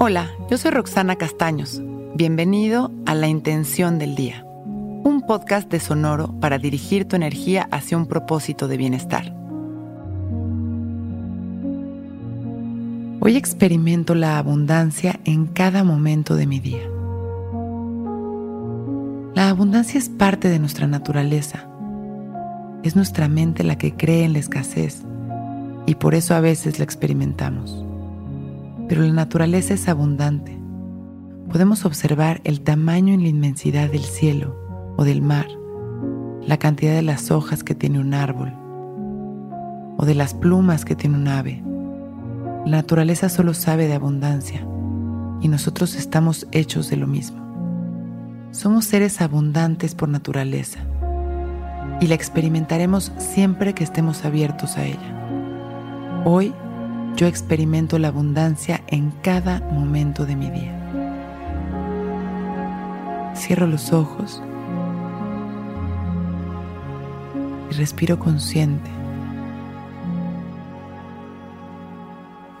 Hola, yo soy Roxana Castaños. Bienvenido a La Intención del Día, un podcast de Sonoro para dirigir tu energía hacia un propósito de bienestar. Hoy experimento la abundancia en cada momento de mi día. La abundancia es parte de nuestra naturaleza. Es nuestra mente la que cree en la escasez y por eso a veces la experimentamos. Pero la naturaleza es abundante. Podemos observar el tamaño y la inmensidad del cielo o del mar, la cantidad de las hojas que tiene un árbol o de las plumas que tiene un ave. La naturaleza solo sabe de abundancia y nosotros estamos hechos de lo mismo. Somos seres abundantes por naturaleza y la experimentaremos siempre que estemos abiertos a ella. Hoy yo experimento la abundancia en cada momento de mi día. Cierro los ojos y respiro consciente,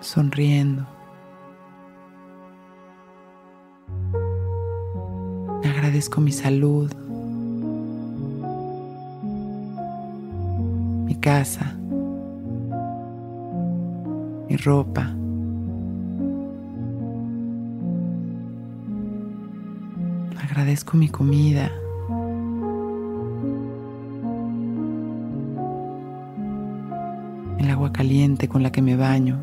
sonriendo. Agradezco mi salud, mi casa, mi ropa. Agradezco mi comida. El agua caliente con la que me baño.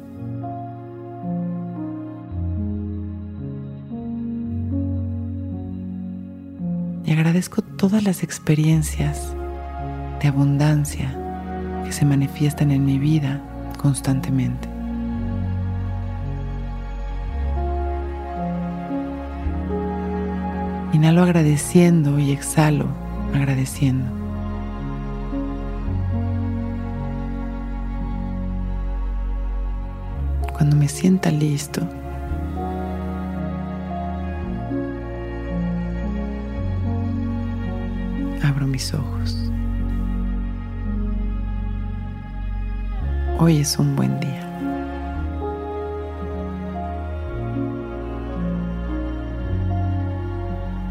Y agradezco todas las experiencias de abundancia que se manifiestan en mi vida constantemente. Inhalo agradeciendo y exhalo agradeciendo. Cuando me sienta listo, abro mis ojos. Hoy es un buen día.